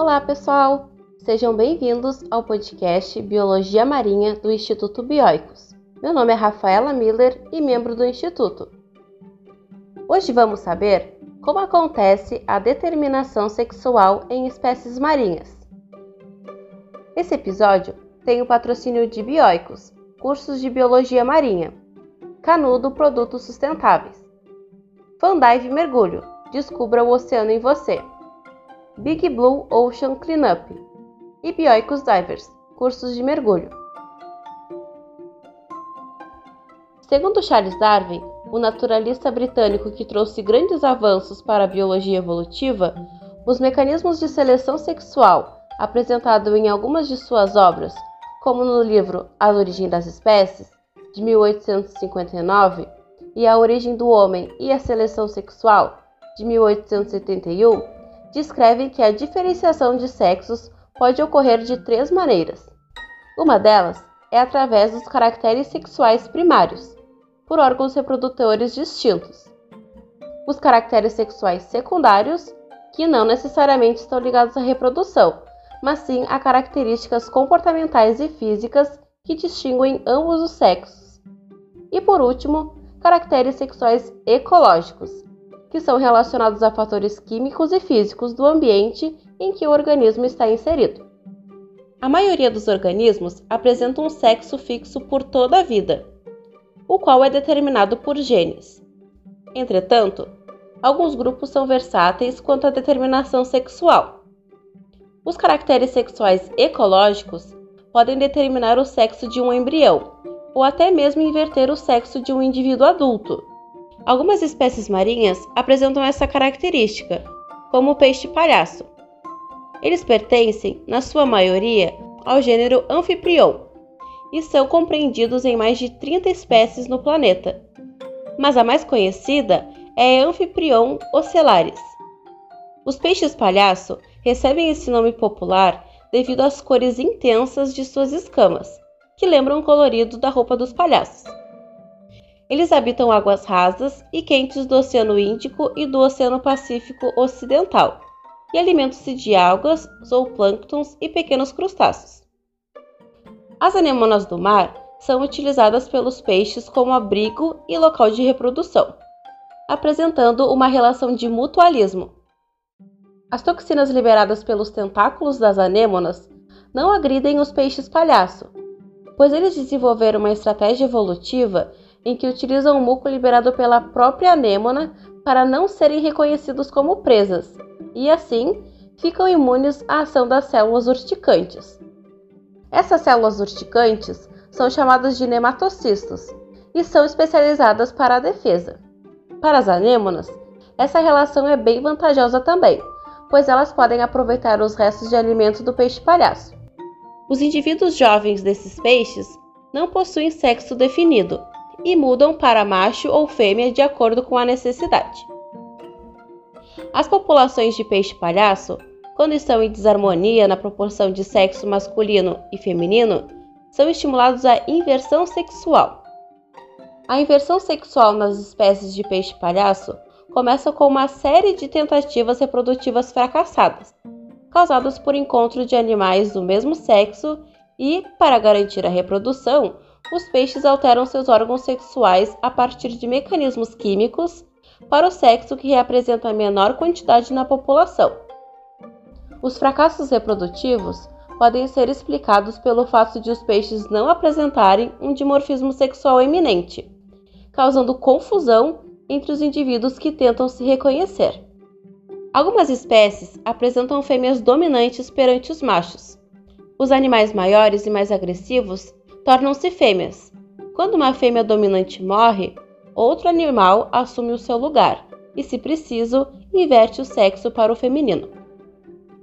Olá, pessoal! Sejam bem-vindos ao podcast Biologia Marinha do Instituto Bioicos. Meu nome é Rafaela Miller e membro do Instituto. Hoje vamos saber como acontece a determinação sexual em espécies marinhas. Esse episódio tem o patrocínio de Bioicos, cursos de Biologia Marinha, Canudo Produtos Sustentáveis, Fandive Mergulho, descubra o oceano em você. Big Blue Ocean Cleanup e Bioicos Divers, cursos de mergulho. Segundo Charles Darwin, o naturalista britânico que trouxe grandes avanços para a biologia evolutiva, os mecanismos de seleção sexual, apresentado em algumas de suas obras, como no livro A Origem das Espécies, de 1859, e A Origem do Homem e a Seleção Sexual, de 1871, descrevem que a diferenciação de sexos pode ocorrer de três maneiras. Uma delas é através dos caracteres sexuais primários, por órgãos reprodutores distintos. Os caracteres sexuais secundários, que não necessariamente estão ligados à reprodução, mas sim a características comportamentais e físicas que distinguem ambos os sexos. E por último, caracteres sexuais ecológicos, que são relacionados a fatores químicos e físicos do ambiente em que o organismo está inserido. A maioria dos organismos apresenta um sexo fixo por toda a vida, o qual é determinado por genes. Entretanto, alguns grupos são versáteis quanto à determinação sexual. Os caracteres sexuais ecológicos podem determinar o sexo de um embrião, ou até mesmo inverter o sexo de um indivíduo adulto, Algumas espécies marinhas apresentam essa característica, como o peixe-palhaço. Eles pertencem, na sua maioria, ao gênero Amphiprion e são compreendidos em mais de 30 espécies no planeta. Mas a mais conhecida é Amphiprion ocellaris. Os peixes-palhaço recebem esse nome popular devido às cores intensas de suas escamas, que lembram o colorido da roupa dos palhaços. Eles habitam águas rasas e quentes do Oceano Índico e do Oceano Pacífico Ocidental e alimentam-se de algas, zooplânctons e pequenos crustáceos. As anemonas do mar são utilizadas pelos peixes como abrigo e local de reprodução, apresentando uma relação de mutualismo. As toxinas liberadas pelos tentáculos das anêmonas não agridem os peixes palhaço, pois eles desenvolveram uma estratégia evolutiva em que utilizam o muco liberado pela própria anêmona para não serem reconhecidos como presas, e assim ficam imunes à ação das células urticantes. Essas células urticantes são chamadas de nematocistos e são especializadas para a defesa. Para as anêmonas, essa relação é bem vantajosa também, pois elas podem aproveitar os restos de alimento do peixe-palhaço. Os indivíduos jovens desses peixes não possuem sexo definido e mudam para macho ou fêmea de acordo com a necessidade. As populações de peixe-palhaço, quando estão em desarmonia na proporção de sexo masculino e feminino, são estimulados à inversão sexual. A inversão sexual nas espécies de peixe-palhaço começa com uma série de tentativas reprodutivas fracassadas, causadas por encontro de animais do mesmo sexo e, para garantir a reprodução, os peixes alteram seus órgãos sexuais a partir de mecanismos químicos para o sexo que representa a menor quantidade na população. Os fracassos reprodutivos podem ser explicados pelo fato de os peixes não apresentarem um dimorfismo sexual eminente, causando confusão entre os indivíduos que tentam se reconhecer. Algumas espécies apresentam fêmeas dominantes perante os machos. Os animais maiores e mais agressivos tornam-se fêmeas. Quando uma fêmea dominante morre, outro animal assume o seu lugar e, se preciso, inverte o sexo para o feminino.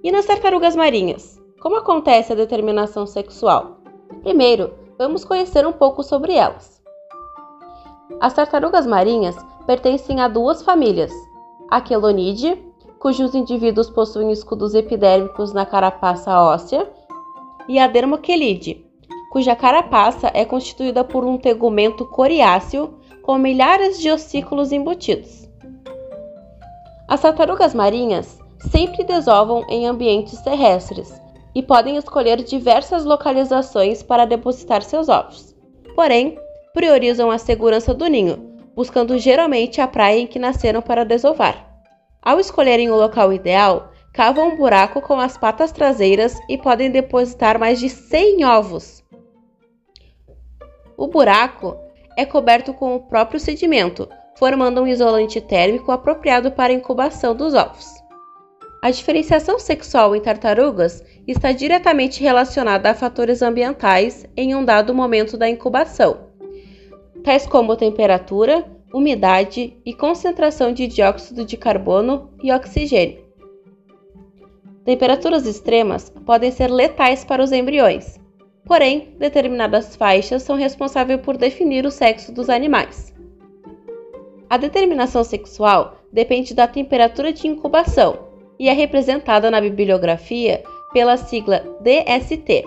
E nas tartarugas marinhas? Como acontece a determinação sexual? Primeiro, vamos conhecer um pouco sobre elas. As tartarugas marinhas pertencem a duas famílias: a Quelonidae, cujos indivíduos possuem escudos epidérmicos na carapaça óssea, e a Dermochelidae, cuja carapaça é constituída por um tegumento coriáceo com milhares de ossículos embutidos. As tartarugas marinhas sempre desovam em ambientes terrestres e podem escolher diversas localizações para depositar seus ovos. Porém, priorizam a segurança do ninho, buscando geralmente a praia em que nasceram para desovar. Ao escolherem o local ideal, cavam um buraco com as patas traseiras e podem depositar mais de 100 ovos. O buraco é coberto com o próprio sedimento, formando um isolante térmico apropriado para a incubação dos ovos. A diferenciação sexual em tartarugas está diretamente relacionada a fatores ambientais em um dado momento da incubação, tais como temperatura, umidade e concentração de dióxido de carbono e oxigênio. Temperaturas extremas podem ser letais para os embriões, porém, determinadas faixas são responsáveis por definir o sexo dos animais. A determinação sexual depende da temperatura de incubação e é representada na bibliografia pela sigla DST.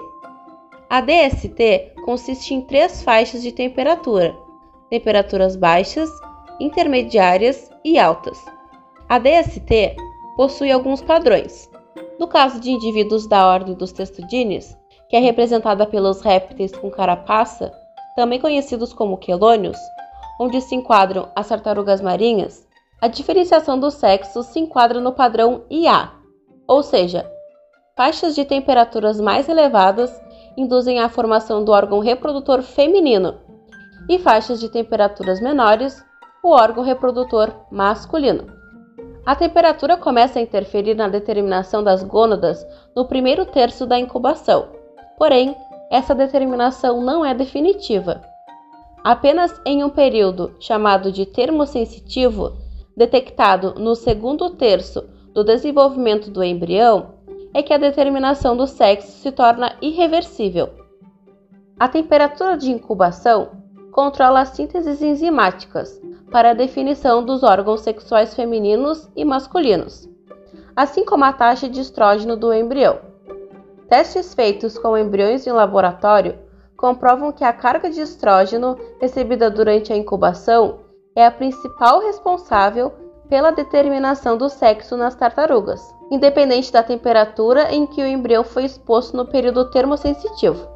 A DST consiste em três faixas de temperatura, temperaturas baixas, intermediárias e altas. A DST possui alguns padrões. No caso de indivíduos da ordem dos testudines, que é representada pelos répteis com carapaça, também conhecidos como quelônios, onde se enquadram as tartarugas marinhas, a diferenciação do sexo se enquadra no padrão IA, ou seja, faixas de temperaturas mais elevadas induzem a formação do órgão reprodutor feminino, e faixas de temperaturas menores, o órgão reprodutor masculino. A temperatura começa a interferir na determinação das gônadas no primeiro terço da incubação, porém, essa determinação não é definitiva. Apenas em um período chamado de termosensitivo, detectado no segundo terço do desenvolvimento do embrião, é que a determinação do sexo se torna irreversível. A temperatura de incubação controla as sínteses enzimáticas para a definição dos órgãos sexuais femininos e masculinos, assim como a taxa de estrógeno do embrião. Testes feitos com embriões em laboratório comprovam que a carga de estrógeno recebida durante a incubação é a principal responsável pela determinação do sexo nas tartarugas, independente da temperatura em que o embrião foi exposto no período termosensitivo.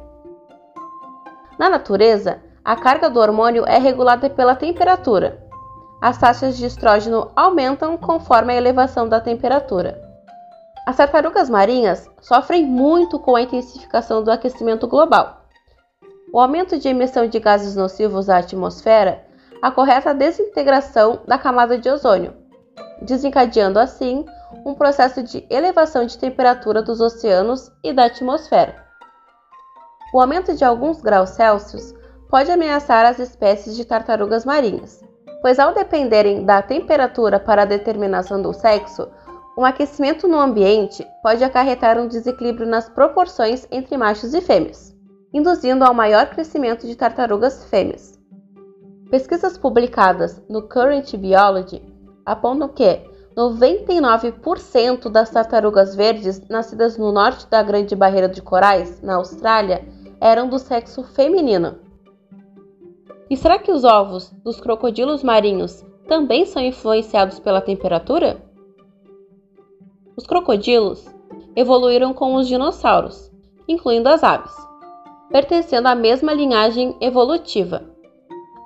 Na natureza, a carga do hormônio é regulada pela temperatura. As taxas de estrógeno aumentam conforme a elevação da temperatura. As tartarugas marinhas sofrem muito com a intensificação do aquecimento global. O aumento de emissão de gases nocivos à atmosfera acarreta a desintegração da camada de ozônio, desencadeando assim um processo de elevação de temperatura dos oceanos e da atmosfera. O aumento de alguns graus Celsius pode ameaçar as espécies de tartarugas marinhas, pois ao dependerem da temperatura para a determinação do sexo, um aquecimento no ambiente pode acarretar um desequilíbrio nas proporções entre machos e fêmeas, induzindo ao maior crescimento de tartarugas fêmeas. Pesquisas publicadas no Current Biology apontam que 99% das tartarugas verdes nascidas no norte da Grande Barreira de Corais, na Austrália, eram do sexo feminino. E será que os ovos dos crocodilos marinhos também são influenciados pela temperatura? Os crocodilos evoluíram com os dinossauros, incluindo as aves, pertencendo à mesma linhagem evolutiva.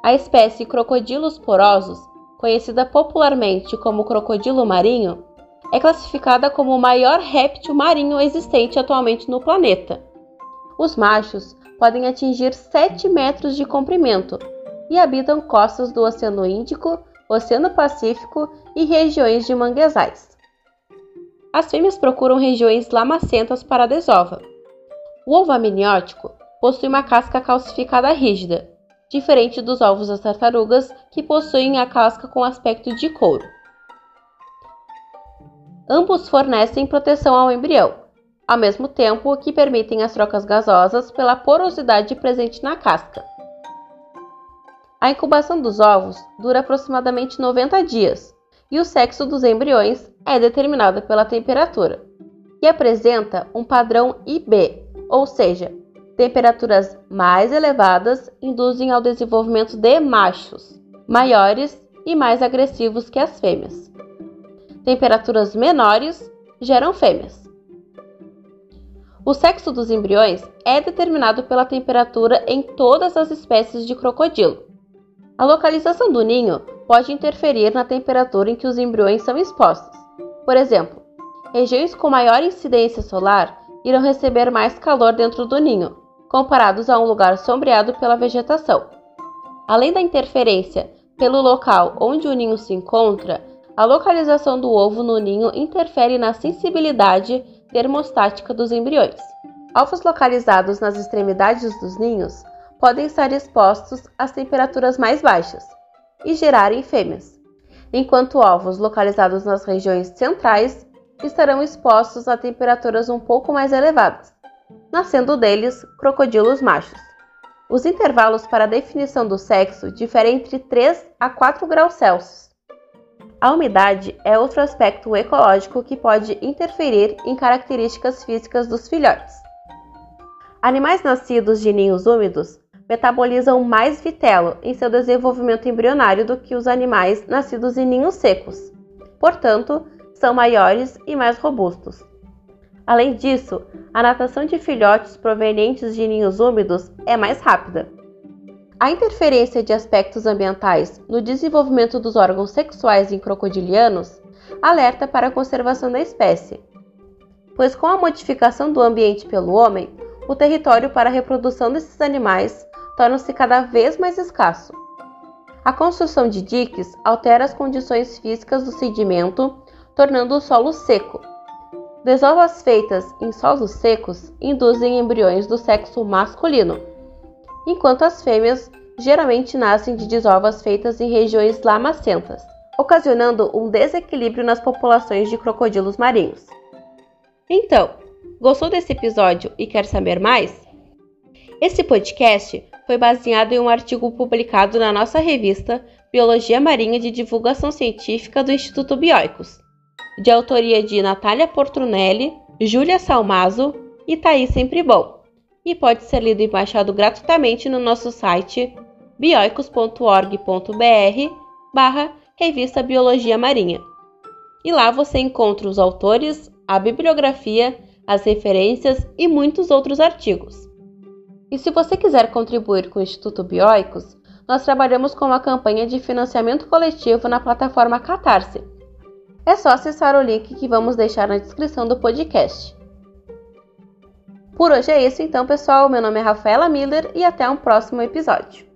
A espécie crocodilos porosos, conhecida popularmente como crocodilo marinho, é classificada como o maior réptil marinho existente atualmente no planeta. Os machos podem atingir 7 metros de comprimento e habitam costas do Oceano Índico, Oceano Pacífico e regiões de manguezais. As fêmeas procuram regiões lamacentas para a desova. O ovo amniótico possui uma casca calcificada rígida, diferente dos ovos das tartarugas, que possuem a casca com aspecto de couro. Ambos fornecem proteção ao embrião, ao mesmo tempo que permitem as trocas gasosas pela porosidade presente na casca. A incubação dos ovos dura aproximadamente 90 dias e o sexo dos embriões é determinado pela temperatura e apresenta um padrão IB, ou seja, temperaturas mais elevadas induzem ao desenvolvimento de machos maiores e mais agressivos que as fêmeas. Temperaturas menores geram fêmeas. O sexo dos embriões é determinado pela temperatura em todas as espécies de crocodilo. A localização do ninho pode interferir na temperatura em que os embriões são expostos. Por exemplo, regiões com maior incidência solar irão receber mais calor dentro do ninho, comparados a um lugar sombreado pela vegetação. Além da interferência pelo local onde o ninho se encontra, a localização do ovo no ninho interfere na sensibilidade termostática dos embriões. Ovos localizados nas extremidades dos ninhos podem estar expostos às temperaturas mais baixas e gerarem fêmeas, enquanto ovos localizados nas regiões centrais estarão expostos a temperaturas um pouco mais elevadas, nascendo deles crocodilos machos. Os intervalos para a definição do sexo diferem entre 3 a 4 graus Celsius a umidade é outro aspecto ecológico que pode interferir em características físicas dos filhotes. Animais nascidos de ninhos úmidos metabolizam mais vitelo em seu desenvolvimento embrionário do que os animais nascidos em ninhos secos. Portanto, são maiores e mais robustos. Além disso, a natação de filhotes provenientes de ninhos úmidos é mais rápida. A interferência de aspectos ambientais no desenvolvimento dos órgãos sexuais em crocodilianos alerta para a conservação da espécie, pois com a modificação do ambiente pelo homem, o território para a reprodução desses animais torna-se cada vez mais escasso. A construção de diques altera as condições físicas do sedimento, tornando o solo seco. Desovas feitas em solos secos induzem embriões do sexo masculino enquanto as fêmeas geralmente nascem de desovas feitas em regiões lamacentas, ocasionando um desequilíbrio nas populações de crocodilos marinhos. Então, gostou desse episódio e quer saber mais? Esse podcast foi baseado em um artigo publicado na nossa revista Biologia Marinha de Divulgação Científica do Instituto Bioicos, de autoria de Natália Portunelli, Júlia Salmazo e Thaís Sempre Bom e pode ser lido e baixado gratuitamente no nosso site bioicos.org.br barra Revista Biologia Marinha. E lá você encontra os autores, a bibliografia, as referências e muitos outros artigos. E se você quiser contribuir com o Instituto Bioicos, nós trabalhamos com uma campanha de financiamento coletivo na plataforma Catarse. É só acessar o link que vamos deixar na descrição do podcast. Por hoje é isso, então, pessoal. Meu nome é Rafaela Miller e até um próximo episódio.